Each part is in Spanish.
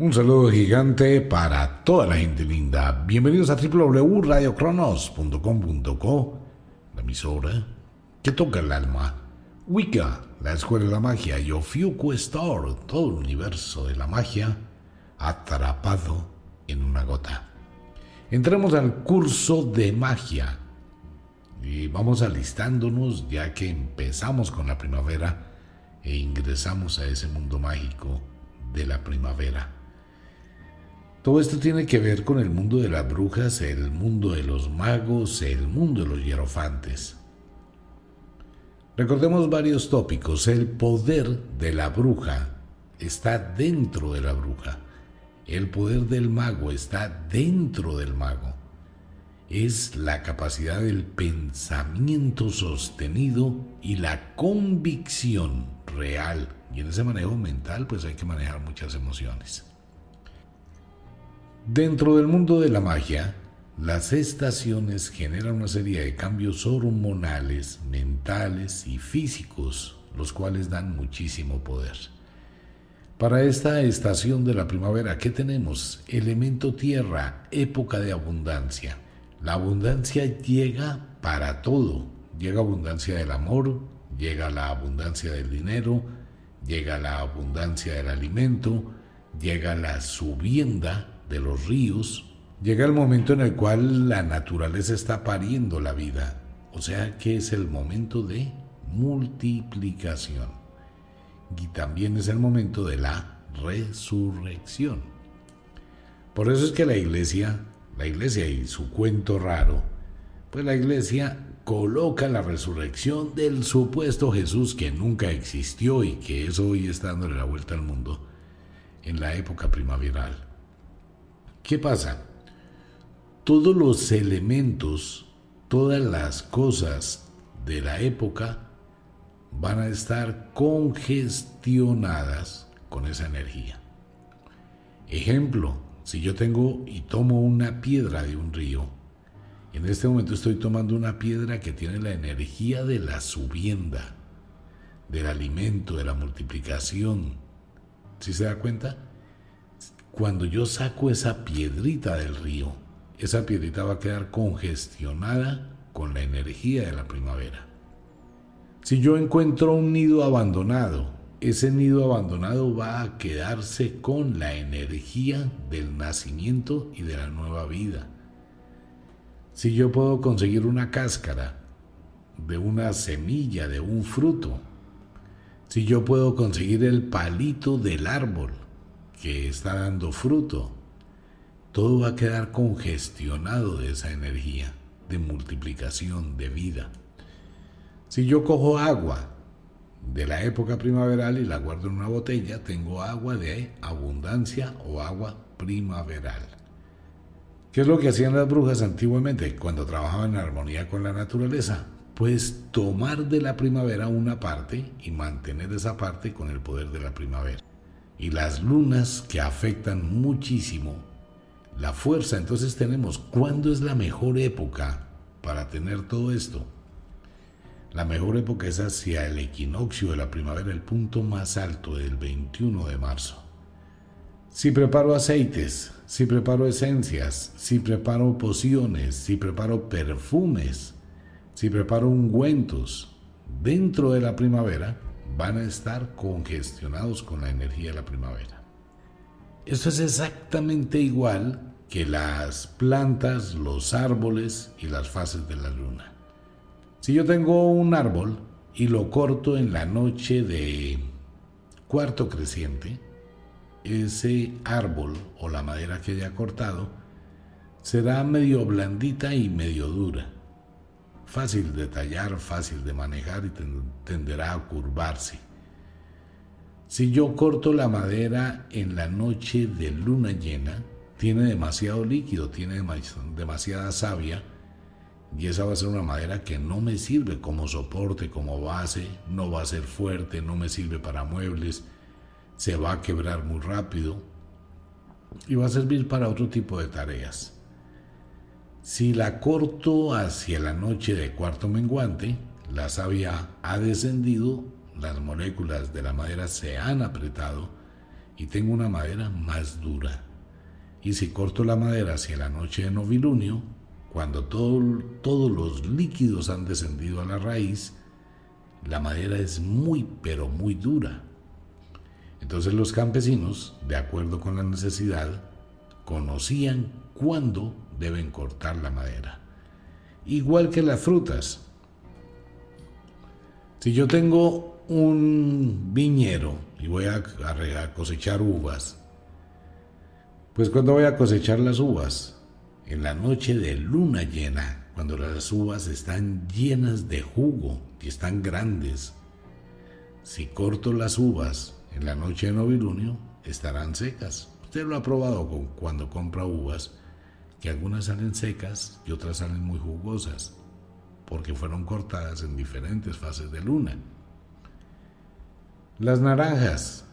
Un saludo gigante para toda la gente linda. Bienvenidos a www.radiocronos.com.co, la emisora que toca el alma. Wicca, la escuela de la magia, y Ofiuco Store, todo el universo de la magia, atrapado en una gota. Entramos al curso de magia y vamos alistándonos ya que empezamos con la primavera e ingresamos a ese mundo mágico de la primavera. Todo esto tiene que ver con el mundo de las brujas, el mundo de los magos, el mundo de los hierofantes. Recordemos varios tópicos. El poder de la bruja está dentro de la bruja. El poder del mago está dentro del mago. Es la capacidad del pensamiento sostenido y la convicción real. Y en ese manejo mental pues hay que manejar muchas emociones. Dentro del mundo de la magia, las estaciones generan una serie de cambios hormonales, mentales y físicos, los cuales dan muchísimo poder. Para esta estación de la primavera, ¿qué tenemos? Elemento tierra, época de abundancia. La abundancia llega para todo. Llega abundancia del amor, llega la abundancia del dinero, llega la abundancia del alimento, llega la subienda de los ríos, llega el momento en el cual la naturaleza está pariendo la vida, o sea que es el momento de multiplicación. Y también es el momento de la resurrección. Por eso es que la iglesia, la iglesia y su cuento raro, pues la iglesia coloca la resurrección del supuesto Jesús que nunca existió y que es hoy está dándole la vuelta al mundo en la época primaveral. ¿Qué pasa? Todos los elementos, todas las cosas de la época van a estar congestionadas con esa energía. Ejemplo, si yo tengo y tomo una piedra de un río, en este momento estoy tomando una piedra que tiene la energía de la subienda, del alimento, de la multiplicación. ¿Sí se da cuenta? Cuando yo saco esa piedrita del río, esa piedrita va a quedar congestionada con la energía de la primavera. Si yo encuentro un nido abandonado, ese nido abandonado va a quedarse con la energía del nacimiento y de la nueva vida. Si yo puedo conseguir una cáscara de una semilla, de un fruto, si yo puedo conseguir el palito del árbol, que está dando fruto, todo va a quedar congestionado de esa energía de multiplicación, de vida. Si yo cojo agua de la época primaveral y la guardo en una botella, tengo agua de abundancia o agua primaveral. ¿Qué es lo que hacían las brujas antiguamente cuando trabajaban en armonía con la naturaleza? Pues tomar de la primavera una parte y mantener esa parte con el poder de la primavera y las lunas que afectan muchísimo la fuerza. Entonces tenemos, ¿cuándo es la mejor época para tener todo esto? La mejor época es hacia el equinoccio de la primavera, el punto más alto del 21 de marzo. Si preparo aceites, si preparo esencias, si preparo pociones, si preparo perfumes, si preparo ungüentos dentro de la primavera, van a estar congestionados con la energía de la primavera. Esto es exactamente igual que las plantas, los árboles y las fases de la luna. Si yo tengo un árbol y lo corto en la noche de cuarto creciente, ese árbol o la madera que haya cortado será medio blandita y medio dura fácil de tallar, fácil de manejar y tenderá a curvarse. Si yo corto la madera en la noche de luna llena, tiene demasiado líquido, tiene demasiada savia y esa va a ser una madera que no me sirve como soporte, como base, no va a ser fuerte, no me sirve para muebles, se va a quebrar muy rápido y va a servir para otro tipo de tareas. Si la corto hacia la noche de cuarto menguante, la savia ha descendido, las moléculas de la madera se han apretado y tengo una madera más dura. Y si corto la madera hacia la noche de novilunio, cuando todos los líquidos han descendido a la raíz, la madera es muy, pero muy dura. Entonces los campesinos, de acuerdo con la necesidad, conocían cuándo deben cortar la madera. Igual que las frutas. Si yo tengo un viñero y voy a, cosechar uvas, pues cuando voy a cosechar las uvas, en la noche de luna llena, cuando las uvas están llenas de jugo y están grandes, si corto las uvas en la noche de novilunio, estarán secas. Usted lo ha probado cuando compra uvas, que algunas salen secas y otras salen muy jugosas, porque fueron cortadas en diferentes fases de luna. Las naranjas,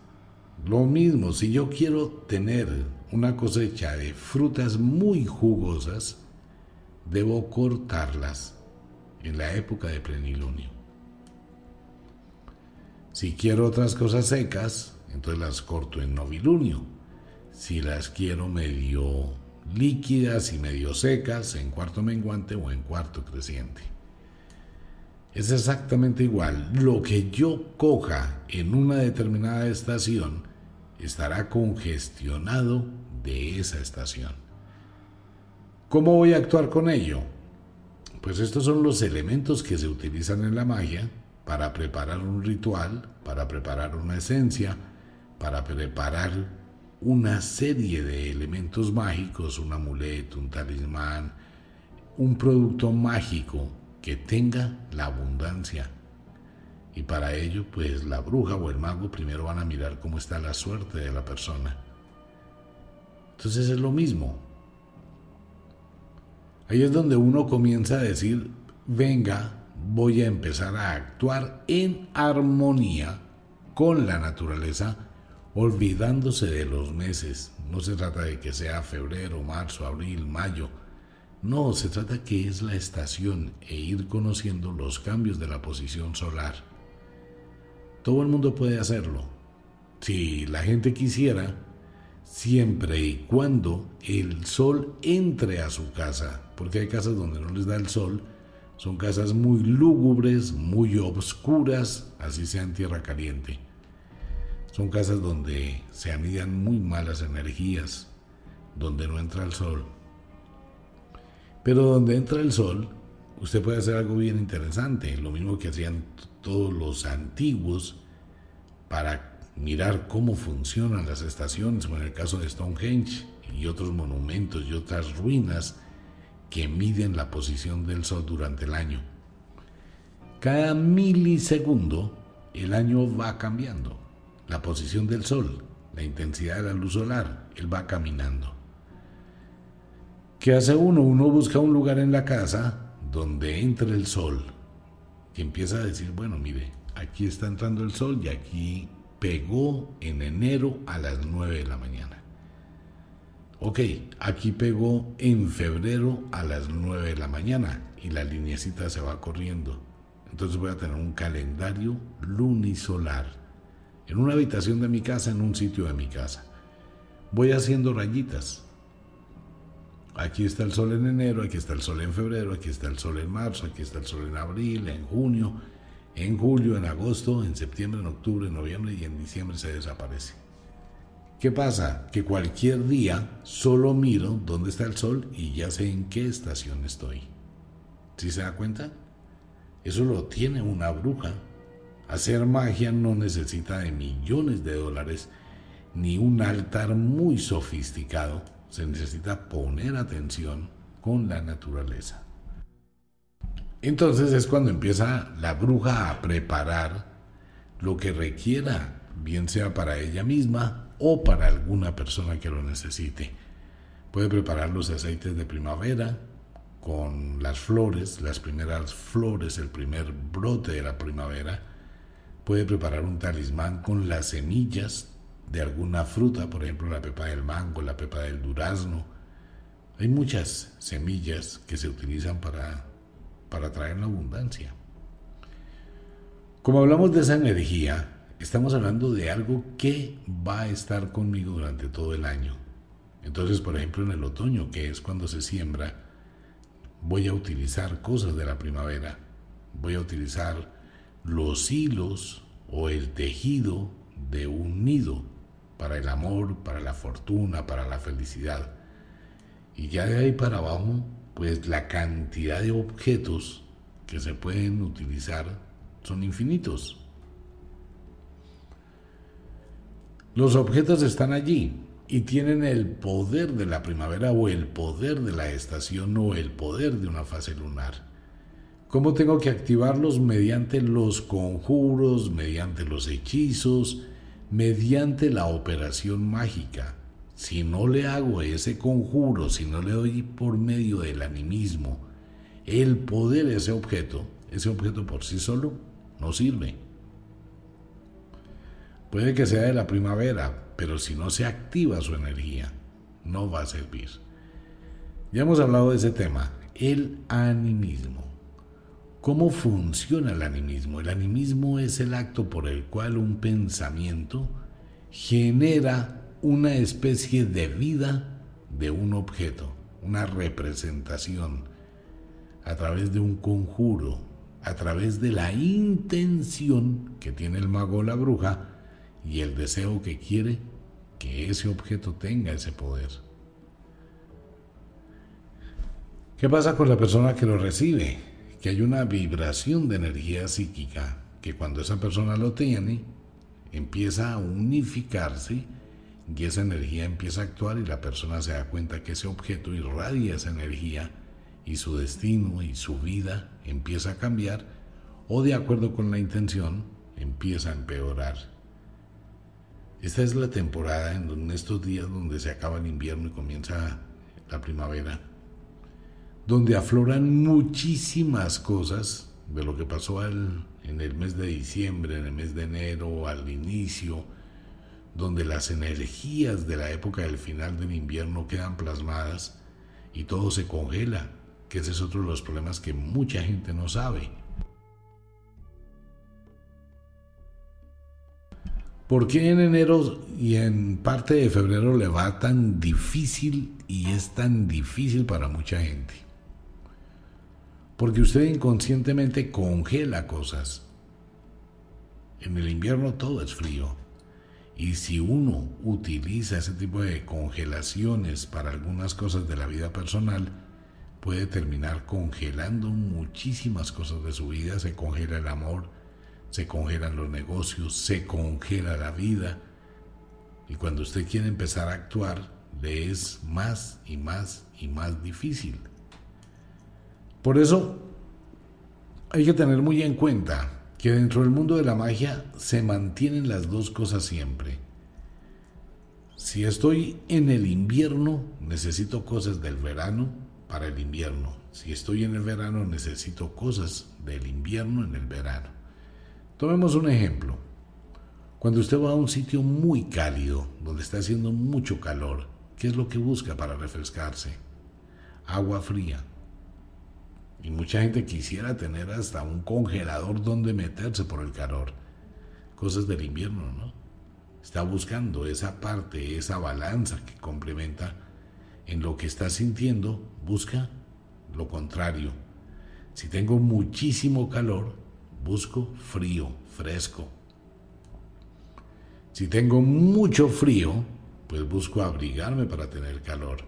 lo mismo, si yo quiero tener una cosecha de frutas muy jugosas, debo cortarlas en la época de plenilunio. Si quiero otras cosas secas, entonces las corto en novilunio. Si las quiero medio líquidas y medio secas, en cuarto menguante o en cuarto creciente. Es exactamente igual. Lo que yo coja en una determinada estación estará congestionado de esa estación. ¿Cómo voy a actuar con ello? Pues estos son los elementos que se utilizan en la magia para preparar un ritual, para preparar una esencia, para preparar una serie de elementos mágicos, un amuleto, un talismán, un producto mágico que tenga la abundancia. Y para ello, pues la bruja o el mago primero van a mirar cómo está la suerte de la persona. Entonces es lo mismo. Ahí es donde uno comienza a decir, venga, voy a empezar a actuar en armonía con la naturaleza olvidándose de los meses. No se trata de que sea febrero, marzo, abril, mayo. No, se trata que es la estación e ir conociendo los cambios de la posición solar. Todo el mundo puede hacerlo. Si la gente quisiera, siempre y cuando el sol entre a su casa, porque hay casas donde no les da el sol, son casas muy lúgubres, muy obscuras, así sea en tierra caliente. Son casas donde se anidan muy malas energías, donde no entra el sol. Pero donde entra el sol, usted puede hacer algo bien interesante, lo mismo que hacían todos los antiguos para mirar cómo funcionan las estaciones, como en el caso de Stonehenge y otros monumentos y otras ruinas que miden la posición del sol durante el año. Cada milisegundo el año va cambiando la posición del sol, la intensidad de la luz solar, él va caminando. ¿Qué hace uno? Uno busca un lugar en la casa donde entre el sol, que empieza a decir, bueno, mire, aquí está entrando el sol y aquí pegó en enero a las 9 de la mañana. Ok, aquí pegó en febrero a las 9 de la mañana y la linecita se va corriendo. Entonces voy a tener un calendario lunisolar en una habitación de mi casa, en un sitio de mi casa. Voy haciendo rayitas. Aquí está el sol en enero, aquí está el sol en febrero, aquí está el sol en marzo, aquí está el sol en abril, en junio, en julio, en agosto, en septiembre, en octubre, en noviembre y en diciembre se desaparece. ¿Qué pasa? Que cualquier día solo miro dónde está el sol y ya sé en qué estación estoy. ¿Sí se da cuenta? Eso lo tiene una bruja Hacer magia no necesita de millones de dólares ni un altar muy sofisticado. Se necesita poner atención con la naturaleza. Entonces es cuando empieza la bruja a preparar lo que requiera, bien sea para ella misma o para alguna persona que lo necesite. Puede preparar los aceites de primavera con las flores, las primeras flores, el primer brote de la primavera Puede preparar un talismán con las semillas de alguna fruta, por ejemplo la pepa del mango, la pepa del durazno. Hay muchas semillas que se utilizan para, para traer la abundancia. Como hablamos de esa energía, estamos hablando de algo que va a estar conmigo durante todo el año. Entonces, por ejemplo, en el otoño, que es cuando se siembra, voy a utilizar cosas de la primavera. Voy a utilizar los hilos o el tejido de un nido para el amor, para la fortuna, para la felicidad. Y ya de ahí para abajo, pues la cantidad de objetos que se pueden utilizar son infinitos. Los objetos están allí y tienen el poder de la primavera o el poder de la estación o el poder de una fase lunar. ¿Cómo tengo que activarlos? Mediante los conjuros, mediante los hechizos, mediante la operación mágica. Si no le hago ese conjuro, si no le doy por medio del animismo el poder de ese objeto, ese objeto por sí solo no sirve. Puede que sea de la primavera, pero si no se activa su energía, no va a servir. Ya hemos hablado de ese tema, el animismo. ¿Cómo funciona el animismo? El animismo es el acto por el cual un pensamiento genera una especie de vida de un objeto, una representación, a través de un conjuro, a través de la intención que tiene el mago o la bruja y el deseo que quiere que ese objeto tenga ese poder. ¿Qué pasa con la persona que lo recibe? Que hay una vibración de energía psíquica que cuando esa persona lo tiene, empieza a unificarse y esa energía empieza a actuar y la persona se da cuenta que ese objeto irradia esa energía y su destino y su vida empieza a cambiar o de acuerdo con la intención empieza a empeorar. Esta es la temporada en estos días donde se acaba el invierno y comienza la primavera, donde afloran muchísimas cosas de lo que pasó en el mes de diciembre, en el mes de enero, al inicio, donde las energías de la época del final del invierno quedan plasmadas y todo se congela que ese es otro de los problemas que mucha gente no sabe. ¿Por qué en enero y en parte de febrero le va tan difícil y es tan difícil para mucha gente? Porque usted inconscientemente congela cosas. En el invierno todo es frío. Y si uno utiliza ese tipo de congelaciones para algunas cosas de la vida personal, puede terminar congelando muchísimas cosas de su vida. Se congela el amor, se congelan los negocios, se congela la vida. Y cuando usted quiere empezar a actuar, le es más y más y más difícil. Por eso hay que tener muy en cuenta que dentro del mundo de la magia se mantienen las dos cosas siempre. Si estoy en el invierno, necesito cosas del verano para el invierno. Si estoy en el verano, necesito cosas del invierno en el verano. Tomemos un ejemplo. Cuando usted va a un sitio muy cálido, donde está haciendo mucho calor, ¿qué es lo que busca para refrescarse? Agua fría. Y mucha gente quisiera tener hasta un congelador donde meterse por el calor. Cosas del invierno, ¿no? Está buscando esa parte, esa balanza que complementa en lo que estás sintiendo, busca lo contrario. Si tengo muchísimo calor, busco frío, fresco. Si tengo mucho frío, pues busco abrigarme para tener calor.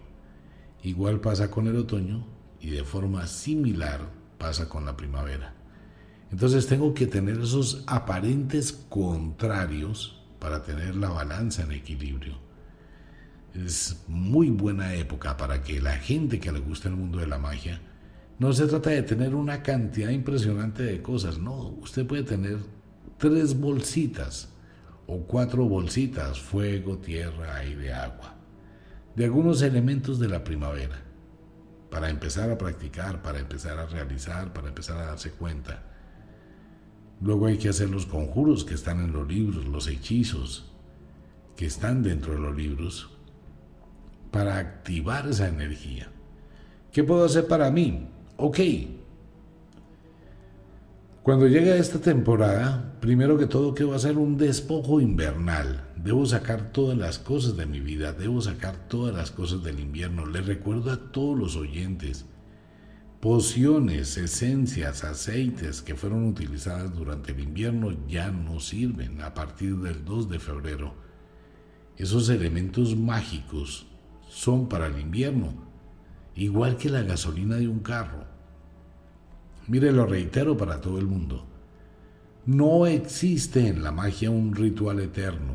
Igual pasa con el otoño y de forma similar pasa con la primavera. Entonces tengo que tener esos aparentes contrarios para tener la balanza en equilibrio es muy buena época para que la gente que le gusta el mundo de la magia, no se trata de tener una cantidad impresionante de cosas, no, usted puede tener tres bolsitas o cuatro bolsitas, fuego, tierra, aire, agua, de algunos elementos de la primavera, para empezar a practicar, para empezar a realizar, para empezar a darse cuenta. Luego hay que hacer los conjuros que están en los libros, los hechizos que están dentro de los libros, para activar esa energía. ¿Qué puedo hacer para mí? Ok. Cuando llega esta temporada, primero que todo quiero hacer un despojo invernal. Debo sacar todas las cosas de mi vida, debo sacar todas las cosas del invierno. Les recuerdo a todos los oyentes, pociones, esencias, aceites que fueron utilizadas durante el invierno ya no sirven a partir del 2 de febrero. Esos elementos mágicos son para el invierno, igual que la gasolina de un carro. Mire, lo reitero para todo el mundo. No existe en la magia un ritual eterno.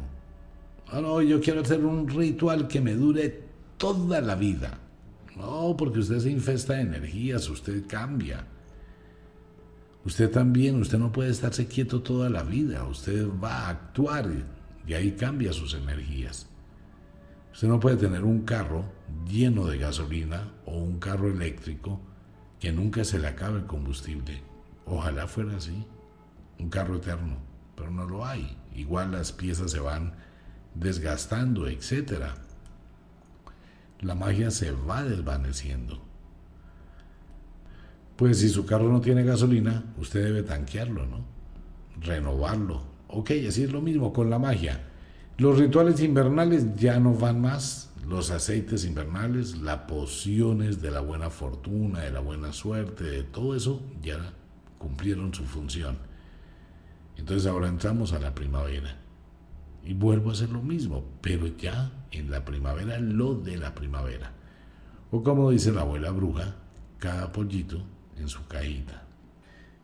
Ah, no, yo quiero hacer un ritual que me dure toda la vida. No, porque usted se infesta de energías, usted cambia. Usted también, usted no puede estarse quieto toda la vida, usted va a actuar y ahí cambia sus energías. Usted no puede tener un carro lleno de gasolina o un carro eléctrico que nunca se le acabe el combustible. Ojalá fuera así, un carro eterno, pero no lo hay. Igual las piezas se van desgastando, etc. La magia se va desvaneciendo. Pues si su carro no tiene gasolina, usted debe tanquearlo, ¿no? Renovarlo. Ok, así es lo mismo con la magia. Los rituales invernales ya no van más los aceites invernales, las pociones de la buena fortuna, de la buena suerte, de todo eso ya cumplieron su función. Entonces ahora entramos a la primavera. Y vuelvo a hacer lo mismo, pero ya en la primavera, lo de la primavera. O como dice la abuela bruja, cada pollito en su caída.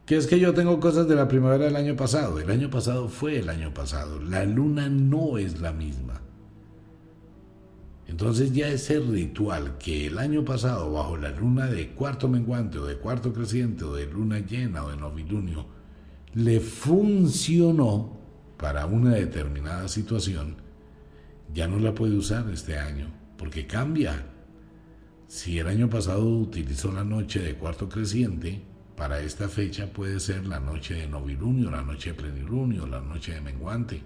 Que es que yo tengo cosas de la primavera del año pasado. El año pasado fue el año pasado. La luna no es la misma. Entonces ya ese ritual que el año pasado bajo la luna de cuarto menguante o de cuarto creciente o de luna llena o de novilunio le funcionó para una determinada situación, ya no la puede usar este año porque cambia. Si el año pasado utilizó la noche de cuarto creciente, para esta fecha puede ser la noche de novilunio, la noche de plenilunio, la noche de menguante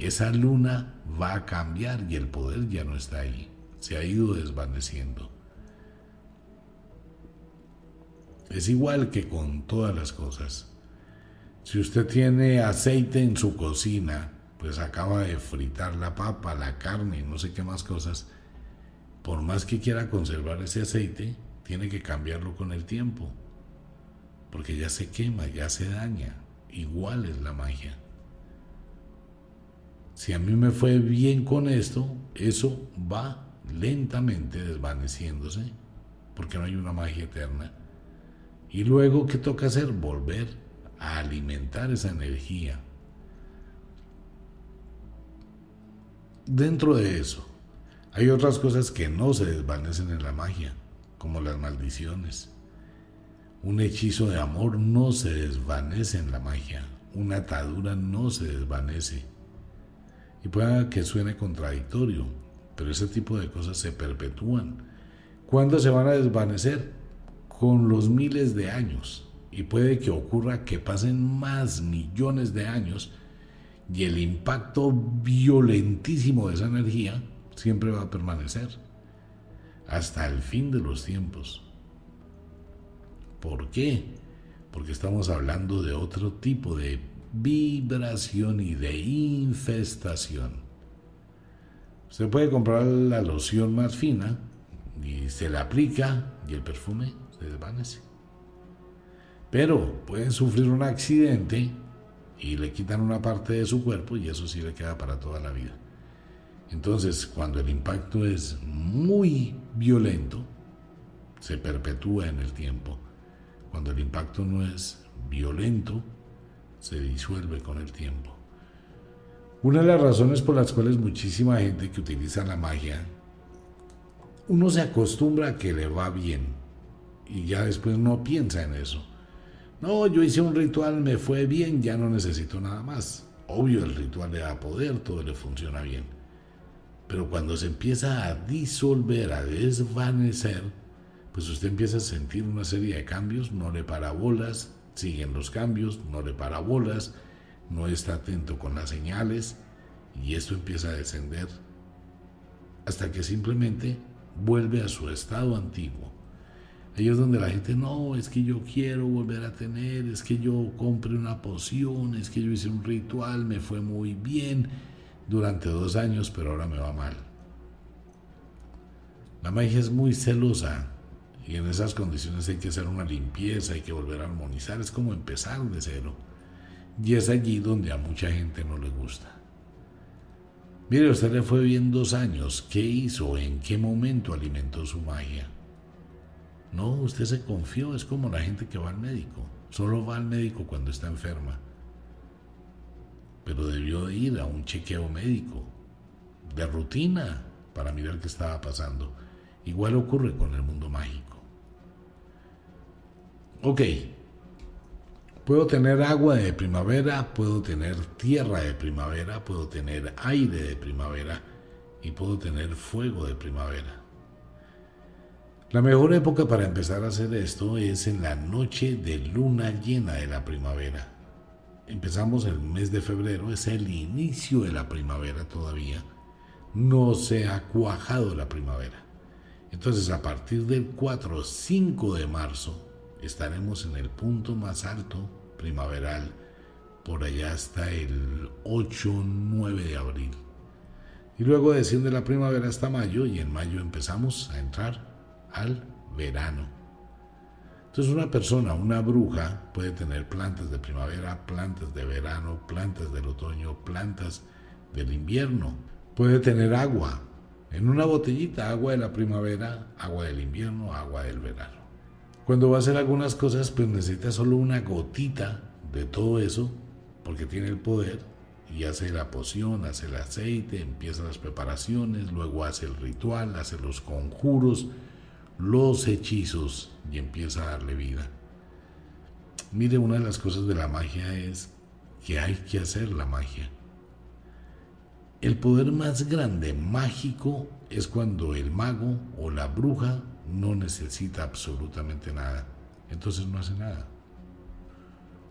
esa luna va a cambiar y el poder ya no está ahí, se ha ido desvaneciendo. Es igual que con todas las cosas. Si usted tiene aceite en su cocina, pues acaba de fritar la papa, la carne no sé qué más cosas, por más que quiera conservar ese aceite, tiene que cambiarlo con el tiempo, porque ya se quema, ya se daña. Igual es la magia. Si a mí me fue bien con esto, eso va lentamente desvaneciéndose, porque no hay una magia eterna. Y luego, ¿qué toca hacer? Volver a alimentar esa energía. Dentro de eso, hay otras cosas que no se desvanecen en la magia, como las maldiciones. Un hechizo de amor no se desvanece en la magia, una atadura no se desvanece y pueda que suene contradictorio, pero ese tipo de cosas se perpetúan. ¿Cuándo se van a desvanecer? Con los miles de años. Y puede que ocurra que pasen más millones de años y el impacto violentísimo de esa energía siempre va a permanecer hasta el fin de los tiempos. ¿Por qué? Porque estamos hablando de otro tipo de vibración y de infestación. Se puede comprar la loción más fina y se la aplica y el perfume se desvanece. Pero pueden sufrir un accidente y le quitan una parte de su cuerpo y eso sí le queda para toda la vida. Entonces, cuando el impacto es muy violento, se perpetúa en el tiempo. Cuando el impacto no es violento, se disuelve con el tiempo. Una de las razones por las cuales muchísima gente que utiliza la magia, uno se acostumbra a que le va bien y ya después no piensa en eso. No, yo hice un ritual, me fue bien, ya no necesito nada más. Obvio, el ritual le da poder, todo le funciona bien. Pero cuando se empieza a disolver, a desvanecer, pues usted empieza a sentir una serie de cambios, no le para bolas, siguen los cambios, no le para bolas, no está atento con las señales y esto empieza a descender hasta que simplemente vuelve a su estado antiguo, Ahí es donde la gente, no, es que yo quiero volver a tener, es que yo compré una poción, es que yo hice un ritual, me fue muy bien durante dos años, pero ahora me va mal. La magia es muy celosa y en esas condiciones hay que hacer una limpieza, hay que volver a armonizar, es como empezar de cero. Y es allí donde a mucha gente no le gusta. Mire, usted le fue bien dos años, ¿qué hizo? ¿En qué momento alimentó su magia? No, usted se confió, es como la gente que va al médico. Solo va al médico cuando está enferma. Pero debió de ir a un chequeo médico, de rutina, para mirar qué estaba pasando. Igual ocurre con el mundo mágico. Ok, puedo tener agua de primavera, puedo tener tierra de primavera, puedo tener aire de primavera y puedo tener fuego de primavera. La mejor época para empezar a hacer esto es en la noche de luna llena de la primavera. Empezamos el mes de febrero, es el inicio de la primavera todavía. No se ha cuajado la primavera. Entonces a partir del 4 o 5 de marzo estaremos en el punto más alto primaveral, por allá hasta el 8 9 de abril. Y luego desciende la primavera hasta mayo y en mayo empezamos a entrar al verano. Entonces una persona, una bruja, puede tener plantas de primavera, plantas de verano, plantas del otoño, plantas del invierno. Puede tener agua, en una botellita, agua de la primavera, agua del invierno, agua del verano. Cuando va a hacer algunas cosas, pues necesita solo una gotita de todo eso, porque tiene el poder, y hace la poción, hace el aceite, empieza las preparaciones, luego hace el ritual, hace los conjuros, los hechizos y empieza a darle vida. Mire, una de las cosas de la magia es que hay que hacer la magia. El poder más grande mágico es cuando el mago o la bruja no necesita absolutamente nada. Entonces no hace nada.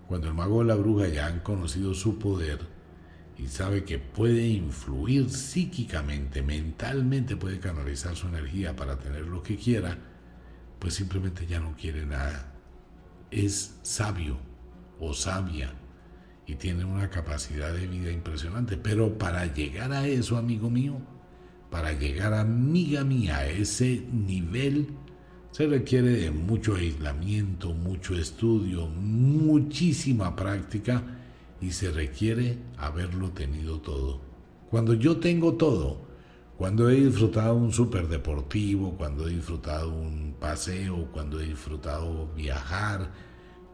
Cuando el mago o la bruja ya han conocido su poder, y sabe que puede influir psíquicamente, mentalmente puede canalizar su energía para tener lo que quiera, pues simplemente ya no quiere nada. Es sabio o sabia y tiene una capacidad de vida impresionante. Pero para llegar a eso, amigo mío, para llegar, amiga mía, a ese nivel, se requiere de mucho aislamiento, mucho estudio, muchísima práctica y se requiere haberlo tenido todo. Cuando yo tengo todo, cuando he disfrutado un superdeportivo, cuando he disfrutado un paseo, cuando he disfrutado viajar,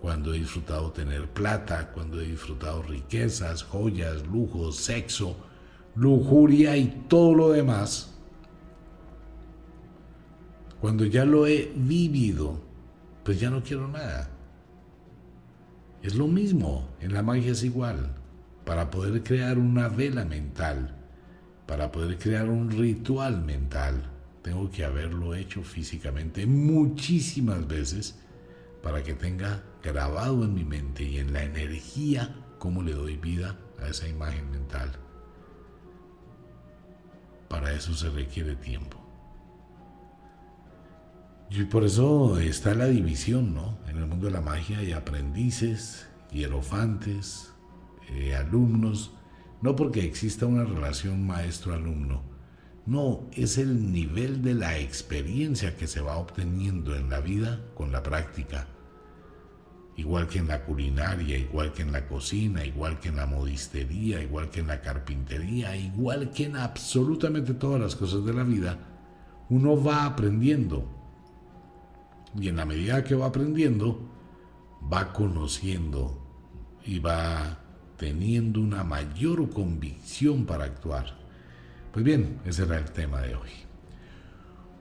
cuando he disfrutado tener plata, cuando he disfrutado riquezas, joyas, lujos, sexo, lujuria y todo lo demás, cuando ya lo he vivido, pues ya no quiero nada. Es lo mismo, en la magia es igual. Para poder crear una vela mental, para poder crear un ritual mental, tengo que haberlo hecho físicamente muchísimas veces para que tenga grabado en mi mente y en la energía cómo le doy vida a esa imagen mental. Para eso se requiere tiempo. Y por eso está la división, ¿no? En el mundo de la magia hay aprendices, hierofantes, eh, alumnos, no porque exista una relación maestro-alumno, no, es el nivel de la experiencia que se va obteniendo en la vida con la práctica. Igual que en la culinaria, igual que en la cocina, igual que en la modistería, igual que en la carpintería, igual que en absolutamente todas las cosas de la vida, uno va aprendiendo y en la medida que va aprendiendo, va conociendo y va teniendo una mayor convicción para actuar. Pues bien, ese era el tema de hoy.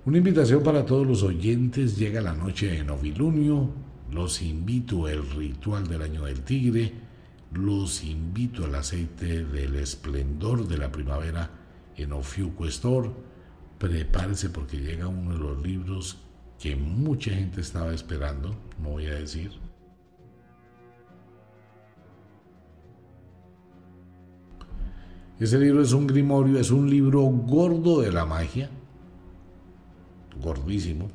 Una invitación para todos los oyentes. Llega la noche de novilunio. Los invito al ritual del año del tigre. Los invito al aceite del esplendor de la primavera en Ofiuco Store. Prepárese porque llega uno de los libros que mucha gente estaba esperando, no voy a decir. Ese libro es un grimorio, es un libro gordo de la magia, gordísimo,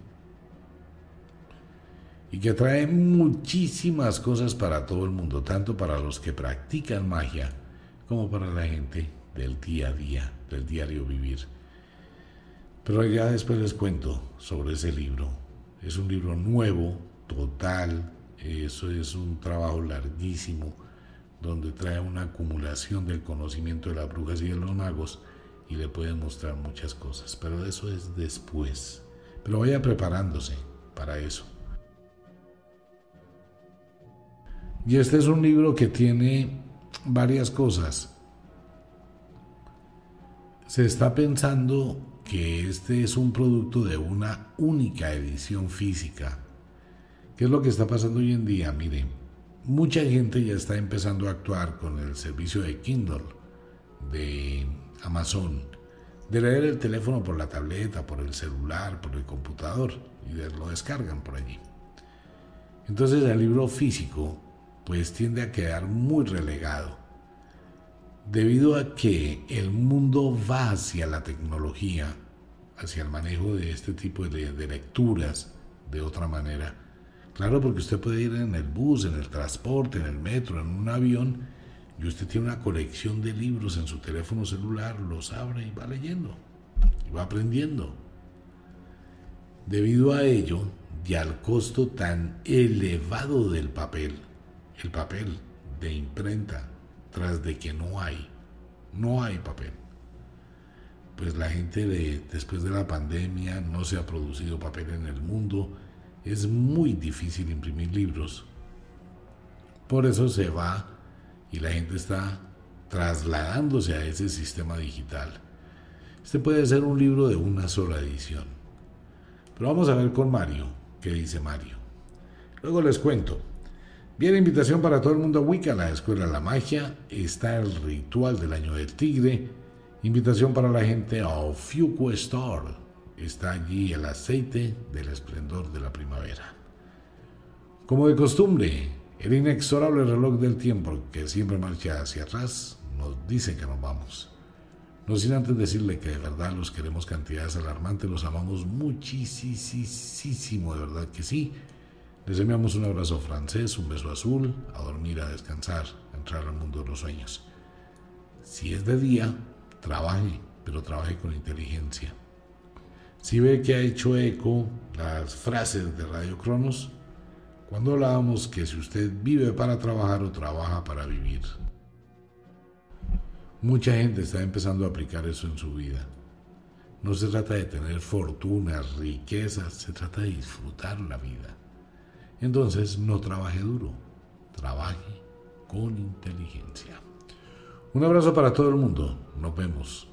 y que trae muchísimas cosas para todo el mundo, tanto para los que practican magia como para la gente del día a día, del diario vivir. Pero ya después les cuento sobre ese libro. Es un libro nuevo, total, eso es un trabajo larguísimo, donde trae una acumulación del conocimiento de las brujas y de los magos y le puede mostrar muchas cosas, pero eso es después. Pero vaya preparándose para eso. Y este es un libro que tiene varias cosas. Se está pensando que este es un producto de una única edición física. ¿Qué es lo que está pasando hoy en día? Miren, mucha gente ya está empezando a actuar con el servicio de Kindle, de Amazon, de leer el teléfono por la tableta, por el celular, por el computador, y lo descargan por allí. Entonces el libro físico pues tiende a quedar muy relegado, debido a que el mundo va hacia la tecnología, hacia el manejo de este tipo de, lecturas de otra manera. Claro, porque usted puede ir en el bus, en el transporte, en el metro, en un avión, y usted tiene una colección de libros en su teléfono celular, los abre y va leyendo, y va aprendiendo. Debido a ello, y al costo tan elevado del papel, el papel de imprenta, tras de que no hay, no hay papel. Pues la gente de, después de la pandemia no se ha producido papel en el mundo, es muy difícil imprimir libros. Por eso se va y la gente está trasladándose a ese sistema digital. Este puede ser un libro de una sola edición. Pero vamos a ver con Mario, qué dice Mario. Luego les cuento. Bien, invitación para todo el mundo a Wicca, la Escuela de la Magia. Está el ritual del año del tigre. Invitación para la gente a Ofiuco Store. Está allí el aceite del esplendor de la primavera. Como de costumbre, el inexorable reloj del tiempo que siempre marcha hacia atrás nos dice que nos vamos. No sin antes decirle que de verdad los queremos cantidades alarmantes, los amamos muchísimo, de verdad que sí. Les enviamos un abrazo francés, un beso azul, a dormir, a descansar, a entrar al mundo de los sueños. Si es de día, trabaje, pero trabaje con inteligencia. Si ve que ha hecho eco las frases de Radio Cronos, cuando hablábamos que si usted vive para trabajar o trabaja para vivir. Mucha gente está empezando a aplicar eso en su vida. No se trata de tener fortunas, riquezas, se trata de disfrutar la vida. Entonces no trabaje duro, trabaje con inteligencia. Un abrazo para todo el mundo. Nos vemos.